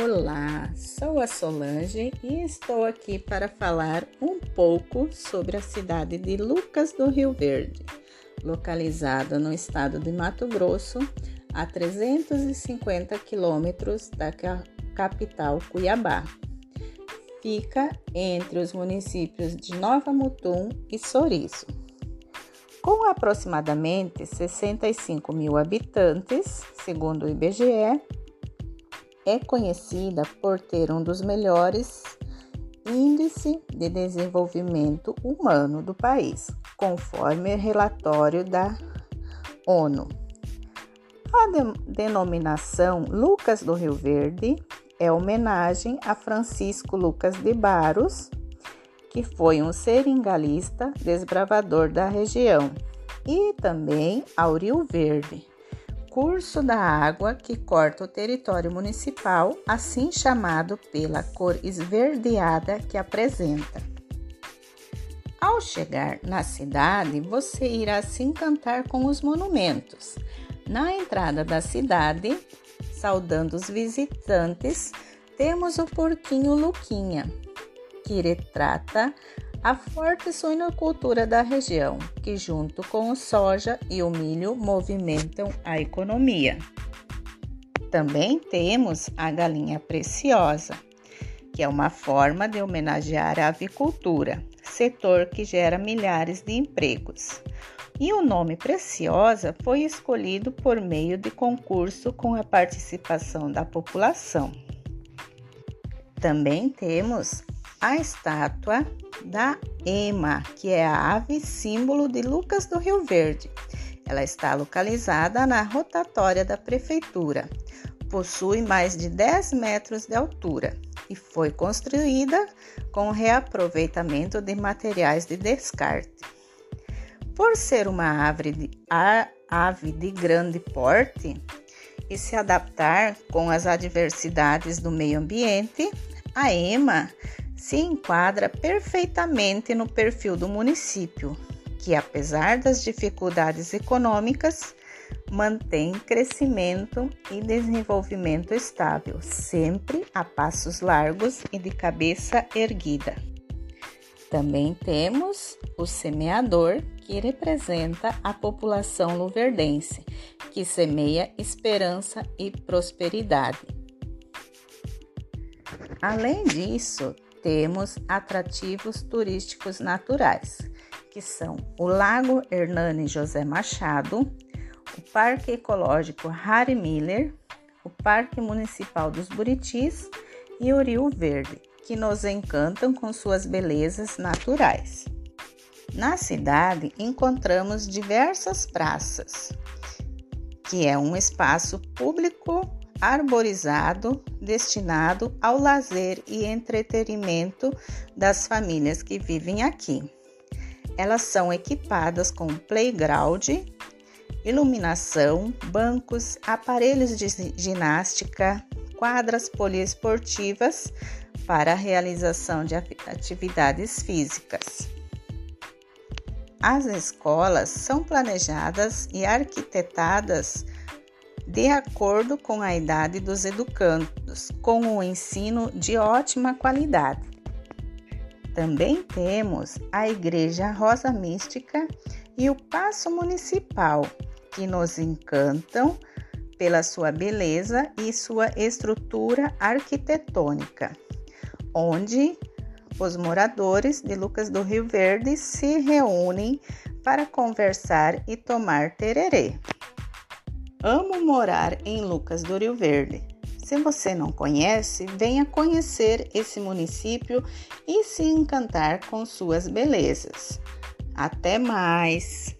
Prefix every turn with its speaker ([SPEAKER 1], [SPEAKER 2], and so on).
[SPEAKER 1] Olá, sou a Solange e estou aqui para falar um pouco sobre a cidade de Lucas do Rio Verde, localizada no estado de Mato Grosso, a 350 quilômetros da capital Cuiabá. Fica entre os municípios de Nova Mutum e Sorriso. Com aproximadamente 65 mil habitantes, segundo o IBGE, é conhecida por ter um dos melhores índices de desenvolvimento humano do país, conforme relatório da ONU. A de denominação Lucas do Rio Verde é homenagem a Francisco Lucas de Barros, que foi um seringalista desbravador da região, e também ao Rio Verde, curso da água que corta o território municipal, assim chamado pela cor esverdeada que apresenta. Ao chegar na cidade, você irá se encantar com os monumentos. Na entrada da cidade, saudando os visitantes, temos o porquinho Luquinha, que retrata a forte suinocultura da região, que junto com o soja e o milho movimentam a economia. Também temos a galinha preciosa, que é uma forma de homenagear a avicultura, setor que gera milhares de empregos. E o nome Preciosa foi escolhido por meio de concurso com a participação da população. Também temos a estátua da Ema, que é a ave símbolo de Lucas do Rio Verde. Ela está localizada na rotatória da prefeitura. Possui mais de 10 metros de altura e foi construída com reaproveitamento de materiais de descarte. Por ser uma ave de, a, ave de grande porte e se adaptar com as adversidades do meio ambiente, a EMA se enquadra perfeitamente no perfil do município, que, apesar das dificuldades econômicas, mantém crescimento e desenvolvimento estável, sempre a passos largos e de cabeça erguida. Também temos o semeador, que representa a população luverdense, que semeia esperança e prosperidade. Além disso, temos atrativos turísticos naturais, que são o Lago Hernani José Machado, o Parque Ecológico Harry Miller, o Parque Municipal dos Buritis e o Rio Verde, que nos encantam com suas belezas naturais. Na cidade encontramos diversas praças, que é um espaço público arborizado destinado ao lazer e entretenimento das famílias que vivem aqui. Elas são equipadas com playground, iluminação, bancos, aparelhos de ginástica, quadras poliesportivas para a realização de atividades físicas. As escolas são planejadas e arquitetadas de acordo com a idade dos educandos, com um ensino de ótima qualidade. Também temos a Igreja Rosa Mística e o Paço Municipal, que nos encantam pela sua beleza e sua estrutura arquitetônica, onde os moradores de Lucas do Rio Verde se reúnem para conversar e tomar tererê. Amo morar em Lucas do Rio Verde. Se você não conhece, venha conhecer esse município e se encantar com suas belezas. Até mais!